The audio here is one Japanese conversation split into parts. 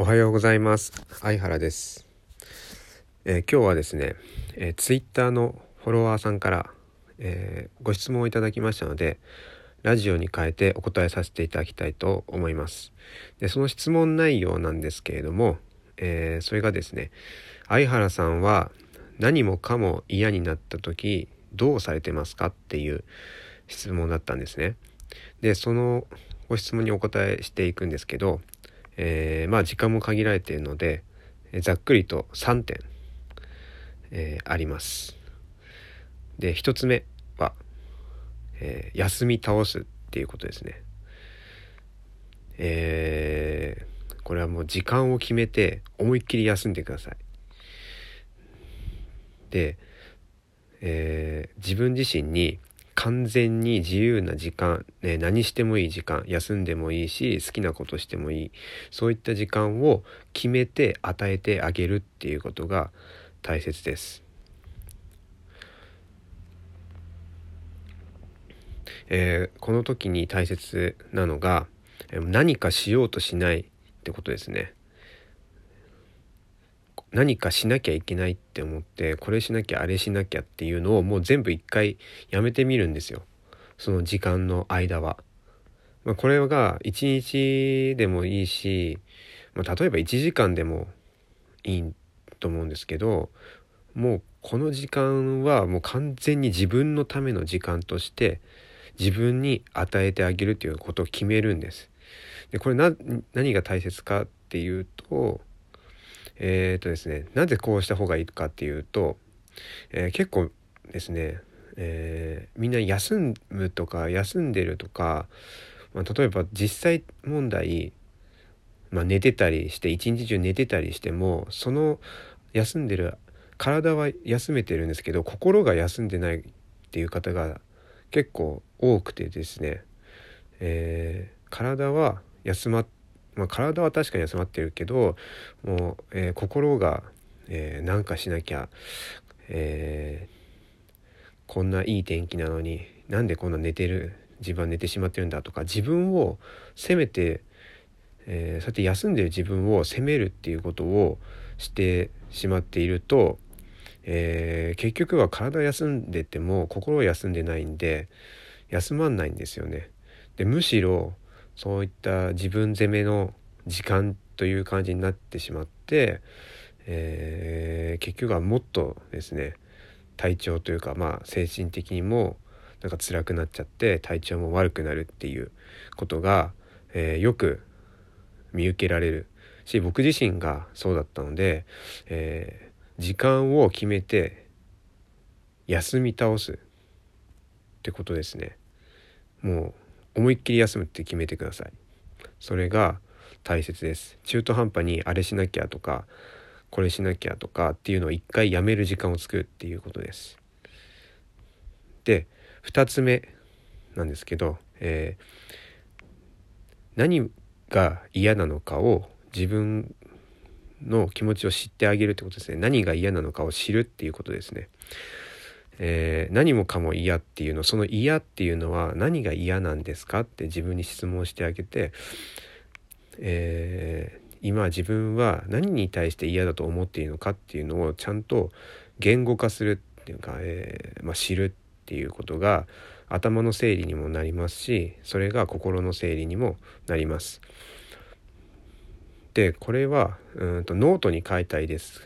おはようございます。相原です、えー、今日はですね、えー、ツイッターのフォロワーさんから、えー、ご質問をいただきましたのでラジオに変えてお答えさせていただきたいと思います。でその質問内容なんですけれども、えそれがですね相原さんは何もかも嫌になった時どうされてますかっていう質問だったんですね。でそのご質問にお答えしていくんですけどえー、まあ時間も限られているので、えざっくりと3点、えー、あります。で1つ目は、えー、休み倒すっていうことですね。えー、これはもう時間を決めて思いっきり休んでください。で、えー、自分自身に完全に自由な時間、ね、何してもいい時間休んでもいいし好きなことしてもいいそういった時間を決めて与えてあげるっていうことが大切です。えー、この時に大切なのが何かしようとしないってことですね。何かしなきゃいけないって思ってこれしなきゃあれしなきゃっていうのをもう全部一回やめてみるんですよその時間の間は。まあ、これが1日でもいいし、まあ、例えば1時間でもいいと思うんですけどもうこの時間はもう完全に自分のための時間として自分に与えてあげるということを決めるんです。でこれ何が大切かっていうとえっ、とですねなぜこうした方がいいかっていうと、えー、結構ですね、えー、みんな休むとか休んでるとか、まあ、例えば実際問題、まあ、寝てたりして一日中寝てたりしてもその休んでる体は休めてるんですけど心が休んでないっていう方が結構多くてですね、えー、体は休まってまあ、体は確かに休まってるけどもう、えー、心が、えー、なんかしなきゃ、えー、こんないい天気なのになんでこんな寝てる自分は寝てしまってるんだとか自分を責めて、えー、そうやって休んでる自分を責めるっていうことをしてしまっていると、えー、結局は体休んでても心を休んでないんで休まんないんですよね。でむしろそういった自分責めの時間という感じになってしまって、えー、結局はもっとですね体調というかまあ精神的にもなんか辛くなっちゃって体調も悪くなるっていうことが、えー、よく見受けられる。し僕自身がそうだったので、えー、時間を決めて休み倒すってことですね。もう思いっきり休むって決めてください。それが大切です。中途半端にあれしなきゃとかこれしなきゃとかっていうのを一回やめる時間を作るっていうことです。で2つ目なんですけど、えー、何が嫌なのかを自分の気持ちを知ってあげるってことですね。何が嫌なのかを知るっていうことですね。えー、何もかも嫌っていうのその嫌っていうのは何が嫌なんですかって自分に質問してあげて、えー、今自分は何に対して嫌だと思っているのかっていうのをちゃんと言語化するっていうか、えー、まあ、知るっていうことが頭の整理にもなりますしそれが心の整理にもなります。でこれはうんとノートに書いたいです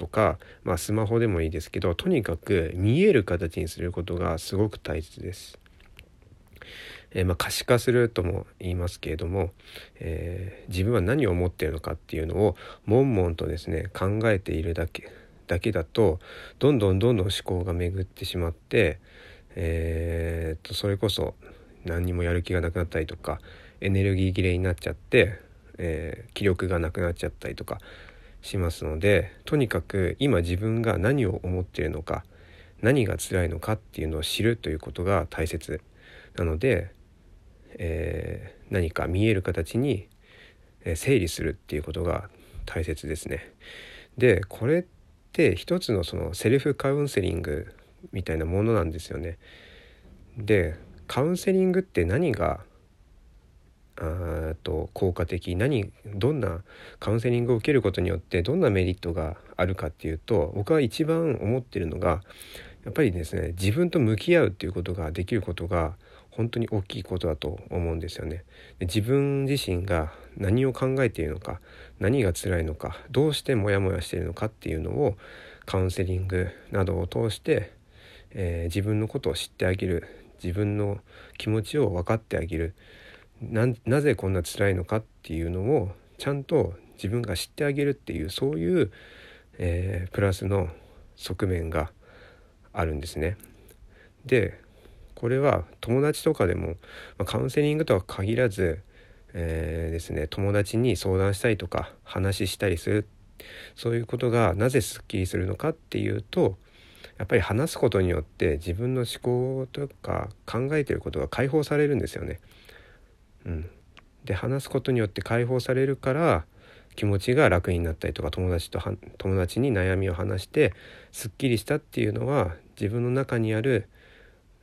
とか、まあ、スマホでもいいですけどとにかく見える形にすることがすごく大切です。えー、まあ、可視化するとも言いますけれども、えー、自分は何を思っているのかっていうのを悶々とですね考えているだけだけだとどんどんどんどん思考が巡ってしまって、えー、とそれこそ何にもやる気がなくなったりとかエネルギー切れになっちゃって、え気力がなくなっちゃったりとかしますのでとにかく今自分が何を思っているのか何が辛いのかっていうのを知るということが大切なので、えー、何か見える形に整理するっていうことが大切ですね。でこれって一つのそのセルフカウンセリングみたいなものなんですよね。でカウンセリングって何があと効果的何どんなカウンセリングを受けることによってどんなメリットがあるかっていうと僕は一番思ってるのがやっぱりですね自分と向き合うっていうことができることが本当に大きいことだと思うんですよね。自分自身が何を考えているのか何が辛いのかどうしてモヤモヤしているのかっていうのをカウンセリングなどを通して、えー、自分のことを知ってあげる自分の気持ちを分かってあげるなぜこんな辛いのかっていうのをちゃんと自分が知ってあげるっていうそういう、えー、プラスの側面があるんですね。でこれは友達とかでも、まあ、カウンセリングとは限らず、えー、ですね友達に相談したりとか話したりするそういうことがなぜすっきりするのかっていうとやっぱり話すことによって自分の思考とか考えてることが解放されるんですよね。うん、で話すことによって解放されるから気持ちが楽になったりとか友達と友達に悩みを話してすっきりしたっていうのは自分の中にある、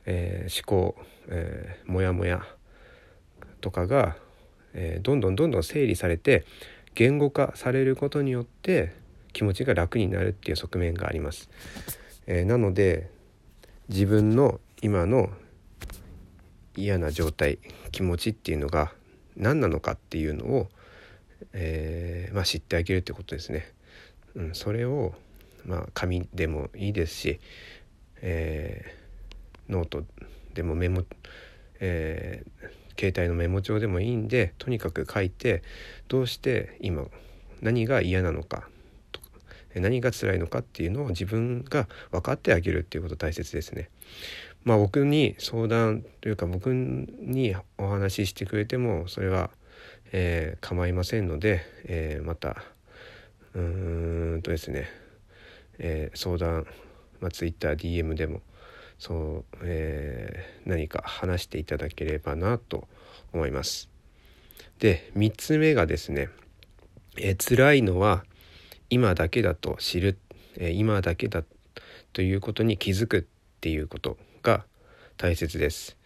えー、思考、えー、モヤモヤとかが、えー、どんどんどんどん整理されて言語化されることによって気持ちが楽になるっていう側面があります。えー、なので自分の今の嫌な状態気持ちっていうのが何なのかっていうのを、えー、まあ、知ってあげるってことですね。うん、それを、まあ、紙でもいいですし、えー、ノートでもメモ、えー、携帯のメモ帳でもいいんでとにかく書いてどうして今何が嫌なのか何が辛いのかっていうのを自分が分かってあげるっていうこと大切ですね。まあ僕に相談というか僕にお話ししてくれてもそれは、えー、構いませんので、えー、またうーんとですね、えー、相談、まあ、TwitterDM でもそう、えー、何か話していただければなと思います。で3つ目がですね、えー、辛いのは今だけだと知る、えー、今だけだということに気づくっていうことが大切です。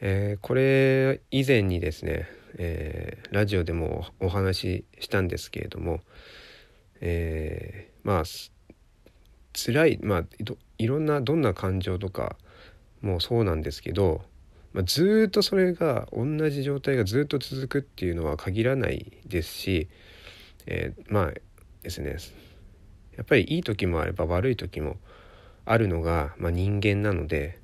えー、これ以前にですね、えー、ラジオでもお話ししたんですけれども、えー、まあ辛いまあいろんなどんな感情とかもそうなんですけど、まあ、ずっとそれが同じ状態がずっと続くっていうのは限らないですし、えー、まあですねやっぱりいい時もあれば悪い時もあるのが、まあ、人間なので、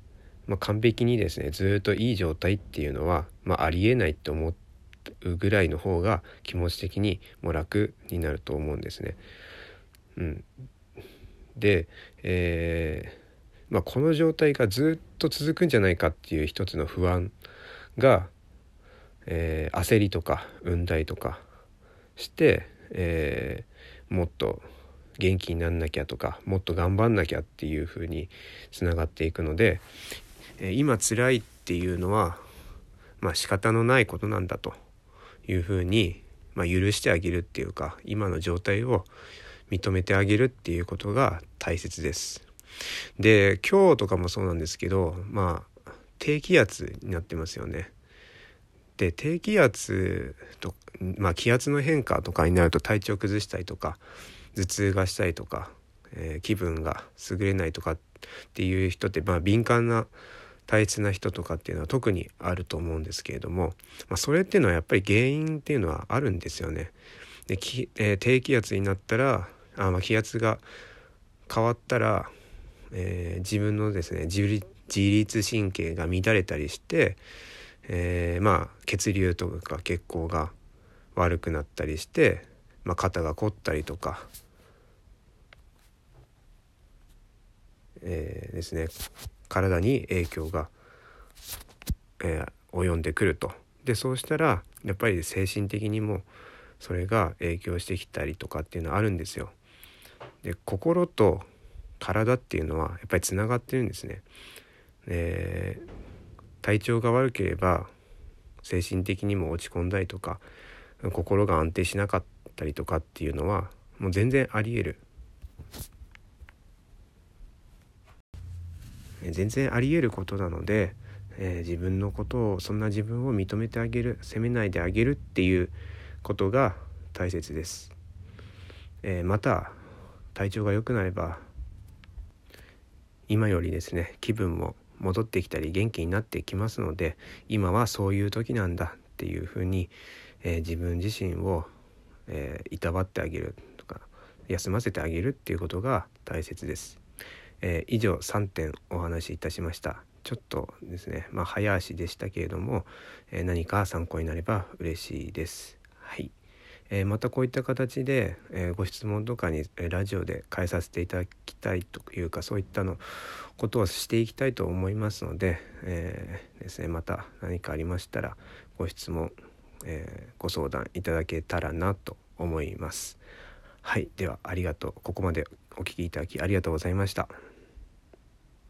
まあ、完璧にですねずっといい状態っていうのは、まあ、ありえないって思うぐらいの方が気持ち的にも楽になると思うんですね。うん、で、えー、まあ、この状態がずっと続くんじゃないかっていう一つの不安が、えー、焦りとか運題とかして、えー、もっと元気になんなきゃとかもっと頑張んなきゃっていう風につながっていくので、今辛いっていうのはまあ仕方のないことなんだという風にまあ、許してあげるっていうか今の状態を認めてあげるっていうことが大切です。で今日とかもそうなんですけどまあ低気圧になってますよね。で低気圧と、まあ、気圧の変化とかになると体調崩したりとか頭痛がしたりとか、えー、気分が優れないとかっていう人って、まあ、敏感な大切な人とかっていうのは特にあると思うんですけれども、まあ、それっていうのはやっぱり原因っていうのはあるんですよね。でき、えー、低気圧になったらあ、まあ、気圧が変わったら、えー、自分のですね自律神経が乱れたりして、えー、まあ血流とか血行が悪くなったりして、まあ、肩が凝ったりとか、えー、ですね体に影響が、えー、及んでくると。でそうしたらやっぱり精神的にもそれが影響してきたりとかっていうのはあるんですよ。で心と体っていうのはやっぱりつがってるんですね。えー体調が悪ければ精神的にも落ち込んだりとか心が安定しなかったりとかっていうのはもう全然ありえる全然ありえることなのでえー、自分のことをそんな自分を認めてあげる責めないであげるっていうことが大切です、えー、また体調が良くなれば今よりですね気分も戻ってきたり元気になってきますので今はそういう時なんだっていうふうに、えー、自分自身を、え、いたわってあげるとか休ませてあげるっていうことが大切です。えー、以上3点お話しいたしました。ちょっとですね、まあ、早足でしたけれども、え何か参考になれば嬉しいです。はい。えー、またこういった形で、えー、ご質問とかに、え、ラジオで変えさせていただきたいというかそういったのことをしていきたいと思いますので,、えですね、また何かありましたらご質問、えご相談いただけたらなと思います。はい、ではありがとう。ここまでお聴きいただきありがとうございました。